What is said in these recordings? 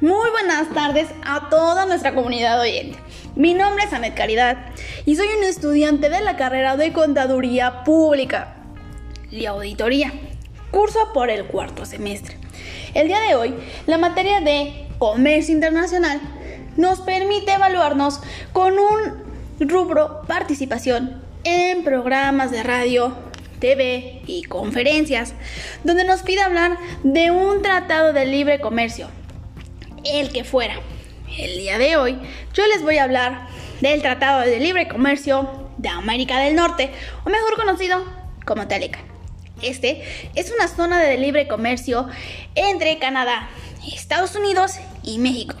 Muy buenas tardes a toda nuestra comunidad oyente. Mi nombre es Anet Caridad y soy un estudiante de la carrera de Contaduría Pública y Auditoría, curso por el cuarto semestre. El día de hoy, la materia de Comercio Internacional nos permite evaluarnos con un rubro participación en programas de radio, TV y conferencias, donde nos pide hablar de un tratado de libre comercio, el que fuera. El día de hoy yo les voy a hablar del Tratado de Libre Comercio de América del Norte, o mejor conocido como Telecan. Este es una zona de libre comercio entre Canadá, Estados Unidos y México.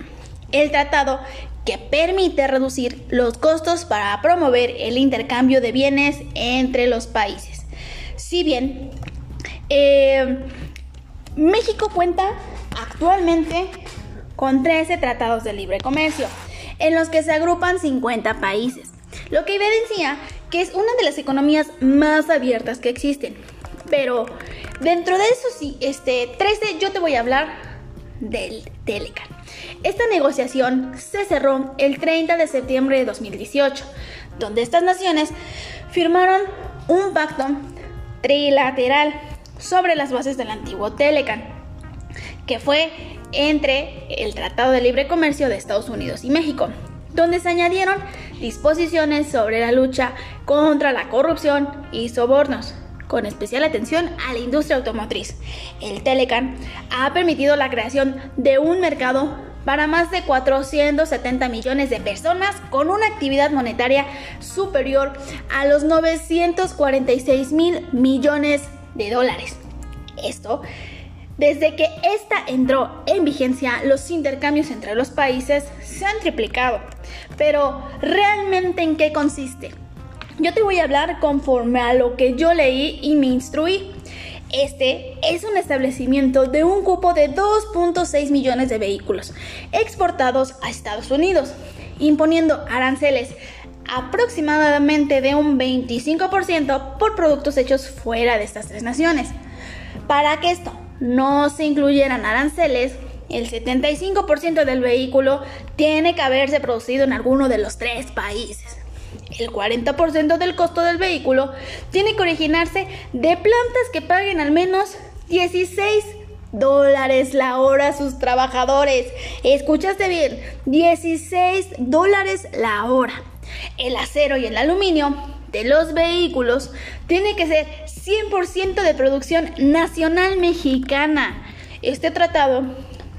El tratado que permite reducir los costos para promover el intercambio de bienes entre los países. Si bien eh, México cuenta actualmente con 13 tratados de libre comercio, en los que se agrupan 50 países, lo que evidencia que es una de las economías más abiertas que existen. Pero dentro de esos este, 13 yo te voy a hablar del Telecan. Esta negociación se cerró el 30 de septiembre de 2018, donde estas naciones firmaron un pacto trilateral sobre las bases del antiguo Telecan, que fue entre el Tratado de Libre Comercio de Estados Unidos y México, donde se añadieron disposiciones sobre la lucha contra la corrupción y sobornos, con especial atención a la industria automotriz. El Telecan ha permitido la creación de un mercado para más de 470 millones de personas con una actividad monetaria superior a los 946 mil millones de dólares. Esto desde que esta entró en vigencia, los intercambios entre los países se han triplicado. Pero, ¿realmente en qué consiste? Yo te voy a hablar conforme a lo que yo leí y me instruí. Este es un establecimiento de un cupo de 2.6 millones de vehículos exportados a Estados Unidos, imponiendo aranceles aproximadamente de un 25% por productos hechos fuera de estas tres naciones. Para que esto no se incluyeran aranceles, el 75% del vehículo tiene que haberse producido en alguno de los tres países. El 40% del costo del vehículo tiene que originarse de plantas que paguen al menos 16 dólares la hora a sus trabajadores. Escuchaste bien, 16 dólares la hora. El acero y el aluminio de los vehículos tiene que ser 100% de producción nacional mexicana. Este tratado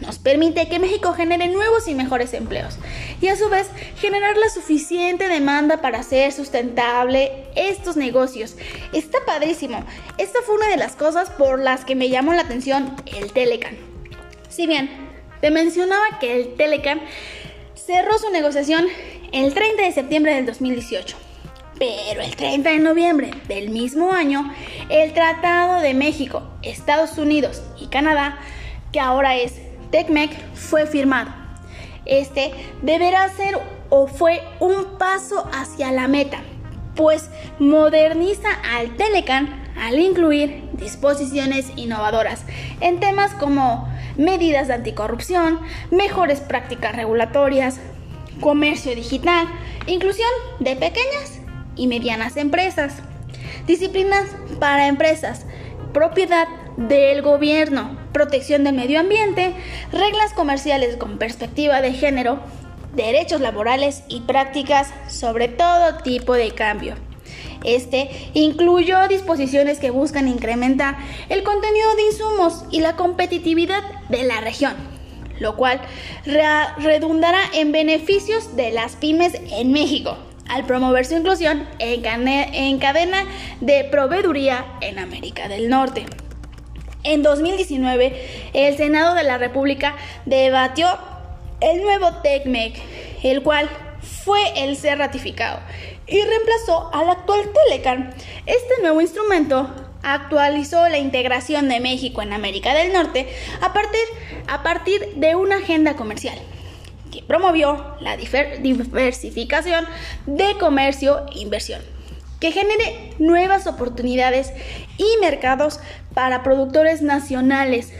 nos permite que México genere nuevos y mejores empleos y a su vez generar la suficiente demanda para hacer sustentable estos negocios. Está padrísimo. Esta fue una de las cosas por las que me llamó la atención el Telecan. Si bien te mencionaba que el Telecan cerró su negociación el 30 de septiembre del 2018 pero el 30 de noviembre del mismo año, el Tratado de México, Estados Unidos y Canadá, que ahora es TECMEC, fue firmado. Este deberá ser o fue un paso hacia la meta, pues moderniza al Telecan al incluir disposiciones innovadoras en temas como medidas de anticorrupción, mejores prácticas regulatorias, comercio digital, inclusión de pequeñas y medianas empresas. Disciplinas para empresas, propiedad del gobierno, protección del medio ambiente, reglas comerciales con perspectiva de género, derechos laborales y prácticas sobre todo tipo de cambio. Este incluyó disposiciones que buscan incrementar el contenido de insumos y la competitividad de la región, lo cual redundará en beneficios de las pymes en México al promover su inclusión en, cadena de proveeduría en América del Norte. En 2019, el Senado de la República debatió el nuevo TECMEC, el cual fue el ser ratificado y reemplazó al actual Telecan. Este nuevo instrumento actualizó la integración de México en América del Norte a partir, a partir de una agenda comercial que promovió la diversificación de comercio e inversión, que genere nuevas oportunidades y mercados para productores nacionales,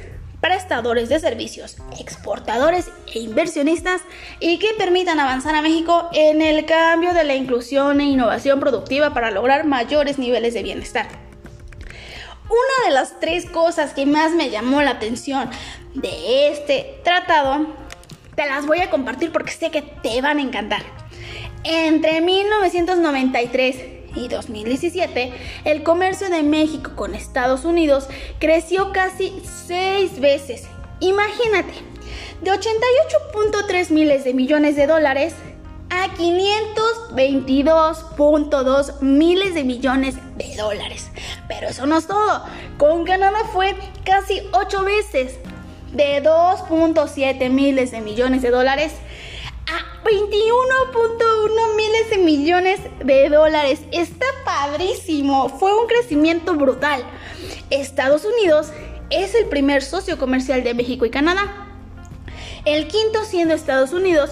prestadores de servicios, exportadores e inversionistas y que permitan avanzar a México en el cambio de la inclusión e innovación productiva para lograr mayores niveles de bienestar. Una de las tres cosas que más me llamó la atención de este tratado, las voy a compartir porque sé que te van a encantar. Entre 1993 y 2017, el comercio de México con Estados Unidos creció casi seis veces. Imagínate, de 88.3 miles de millones de dólares a 522.2 miles de millones de dólares. Pero eso no es todo. Con Canadá fue casi 8 veces, de 2.7 miles de millones de dólares a 21.1 miles de millones de dólares. Está padrísimo. Fue un crecimiento brutal. Estados Unidos es el primer socio comercial de México y Canadá. El quinto siendo Estados Unidos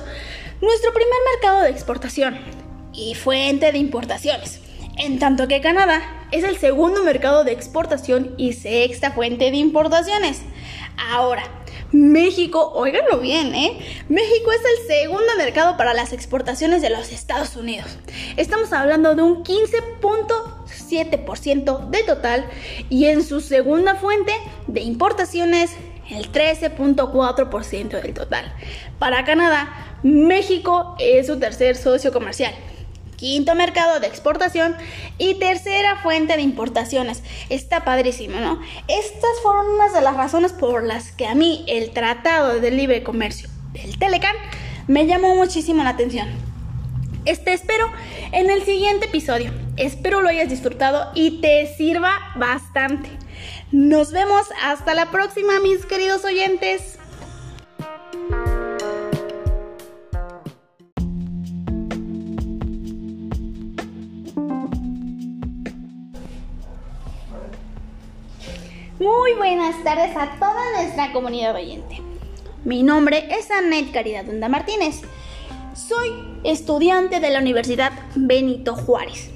nuestro primer mercado de exportación y fuente de importaciones. En tanto que Canadá es el segundo mercado de exportación y sexta fuente de importaciones. Ahora, México, óiganlo bien, ¿eh? México es el segundo mercado para las exportaciones de los Estados Unidos. Estamos hablando de un 15.7% de total y en su segunda fuente de importaciones el 13.4% del total. Para Canadá, México es su tercer socio comercial quinto mercado de exportación y tercera fuente de importaciones. Está padrísimo, ¿no? Estas fueron unas de las razones por las que a mí el Tratado de Libre Comercio del Telecan me llamó muchísimo la atención. Este espero en el siguiente episodio. Espero lo hayas disfrutado y te sirva bastante. Nos vemos hasta la próxima, mis queridos oyentes. Muy buenas tardes a toda nuestra comunidad oyente. Mi nombre es Anet Caridad Dunda Martínez. Soy estudiante de la Universidad Benito Juárez.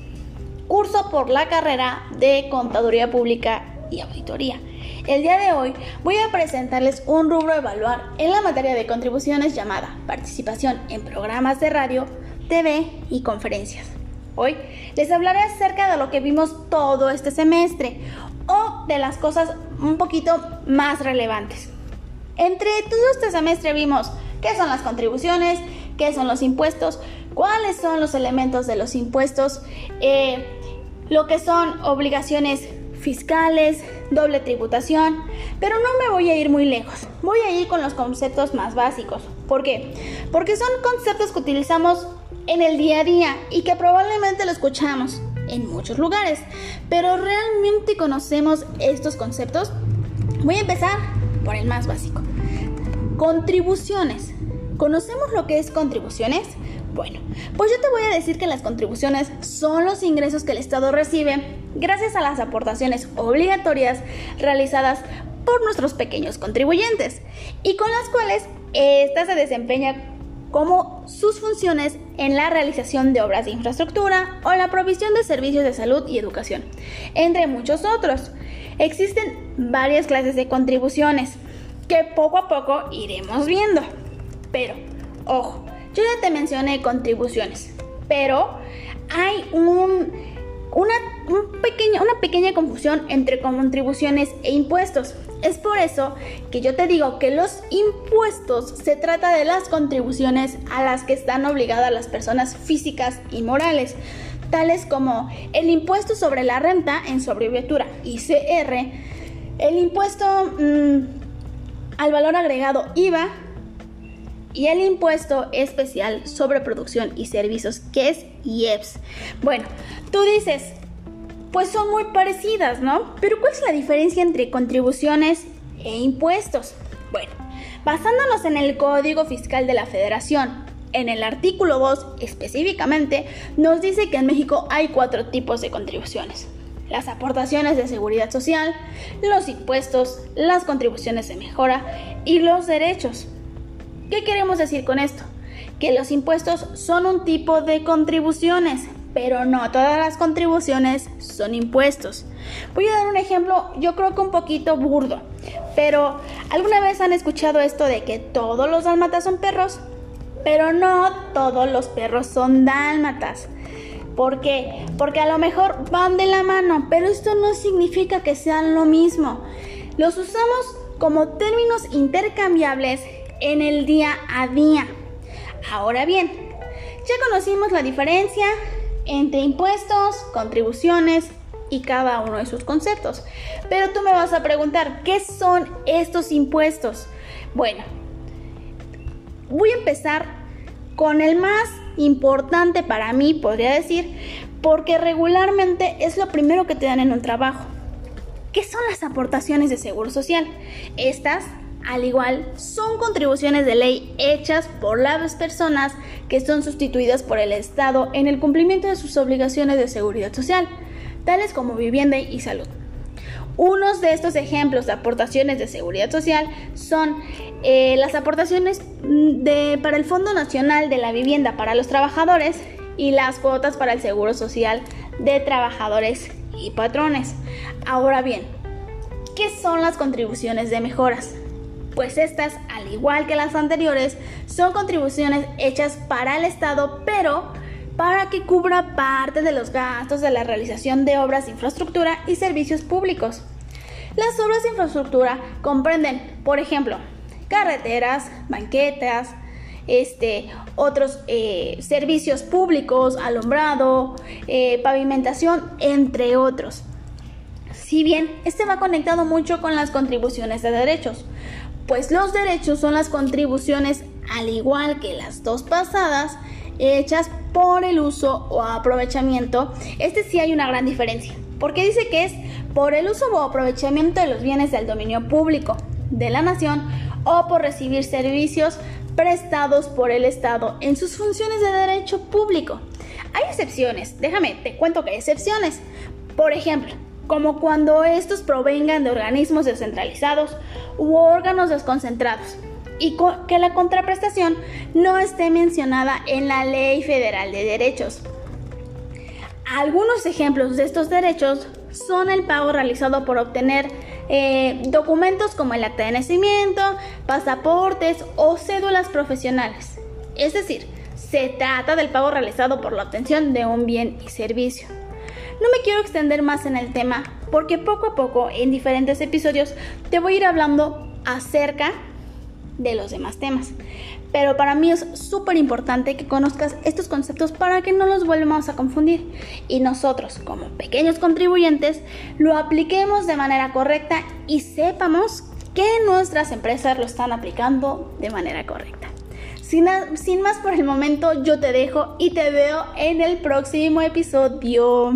Curso por la carrera de Contaduría Pública y Auditoría. El día de hoy voy a presentarles un rubro a evaluar en la materia de contribuciones llamada Participación en programas de radio, TV y conferencias. Hoy les hablaré acerca de lo que vimos todo este semestre, o de las cosas un poquito más relevantes. Entre todo este semestre vimos qué son las contribuciones, qué son los impuestos, cuáles son los elementos de los impuestos, eh, lo que son obligaciones fiscales, doble tributación, pero no me voy a ir muy lejos, voy a ir con los conceptos más básicos. ¿Por qué? Porque son conceptos que utilizamos en el día a día y que probablemente lo escuchamos en muchos lugares. Pero ¿realmente conocemos estos conceptos? Voy a empezar por el más básico. Contribuciones. ¿Conocemos lo que es contribuciones? Bueno, pues yo te voy a decir que las contribuciones son los ingresos que el Estado recibe gracias a las aportaciones obligatorias realizadas por nuestros pequeños contribuyentes y con las cuales ésta se desempeña como sus funciones en la realización de obras de infraestructura o la provisión de servicios de salud y educación, entre muchos otros. Existen varias clases de contribuciones que poco a poco iremos viendo. Pero, ojo, yo ya te mencioné contribuciones, pero hay un, una, una pequeña confusión entre contribuciones e impuestos. Es por eso que yo te digo que los impuestos se trata de las contribuciones a las que están obligadas las personas físicas y morales, tales como el impuesto sobre la renta en su abreviatura ICR, el impuesto mm, al valor agregado IVA y el impuesto especial sobre producción y servicios que es IEPS. Bueno, tú dices, pues son muy parecidas, ¿no? Pero ¿cuál es la diferencia entre contribuciones e impuestos? Bueno, basándonos en el Código Fiscal de la Federación, en el artículo 2 específicamente, nos dice que en México hay cuatro tipos de contribuciones. Las aportaciones de seguridad social, los impuestos, las contribuciones de mejora y los derechos. ¿Qué queremos decir con esto? Que los impuestos son un tipo de contribuciones, pero no todas las contribuciones son impuestos. Voy a dar un ejemplo, yo creo que un poquito burdo. Pero, ¿alguna vez han escuchado esto de que todos los dálmatas son perros? Pero no todos los perros son dálmatas. ¿Por qué? Porque a lo mejor van de la mano, pero esto no significa que sean lo mismo. Los usamos como términos intercambiables en el día a día. Ahora bien, ya conocimos la diferencia entre impuestos, contribuciones y cada uno de sus conceptos. Pero tú me vas a preguntar, ¿qué son estos impuestos? Bueno, voy a empezar con el más importante para mí, podría decir, porque regularmente es lo primero que te dan en un trabajo. ¿Qué son las aportaciones de seguro social? Estas, al igual, son contribuciones de ley hechas por las personas que son sustituidas por el Estado en el cumplimiento de sus obligaciones de seguridad social, tales como vivienda y salud. Unos de estos ejemplos de aportaciones de seguridad social son eh, las aportaciones mm, para el Fondo Nacional de la Vivienda para los Trabajadores y las cuotas para el Seguro Social de Trabajadores y Patrones. Ahora bien, ¿qué son las contribuciones de mejoras? Pues estas, al igual que las anteriores, son contribuciones hechas para el Estado, pero para que cubra parte de los gastos de la realización de obras de infraestructura y servicios públicos. Las obras de infraestructura comprenden, por ejemplo, carreteras, banquetas, este, otros eh, servicios públicos, alumbrado, eh, pavimentación, entre otros. Si bien este va conectado mucho con las contribuciones de derechos, pues los derechos son las contribuciones, al igual que las dos pasadas, hechas por el uso o aprovechamiento, este sí hay una gran diferencia, porque dice que es por el uso o aprovechamiento de los bienes del dominio público de la nación o por recibir servicios prestados por el Estado en sus funciones de derecho público. Hay excepciones, déjame, te cuento que hay excepciones. Por ejemplo, como cuando estos provengan de organismos descentralizados u órganos desconcentrados y que la contraprestación no esté mencionada en la Ley Federal de Derechos. Algunos ejemplos de estos derechos son el pago realizado por obtener eh, documentos como el acta de nacimiento, pasaportes o cédulas profesionales. Es decir, se trata del pago realizado por la obtención de un bien y servicio. No me quiero extender más en el tema porque poco a poco en diferentes episodios te voy a ir hablando acerca de los demás temas. Pero para mí es súper importante que conozcas estos conceptos para que no los vuelvamos a confundir y nosotros como pequeños contribuyentes lo apliquemos de manera correcta y sepamos que nuestras empresas lo están aplicando de manera correcta. Sin, sin más por el momento, yo te dejo y te veo en el próximo episodio.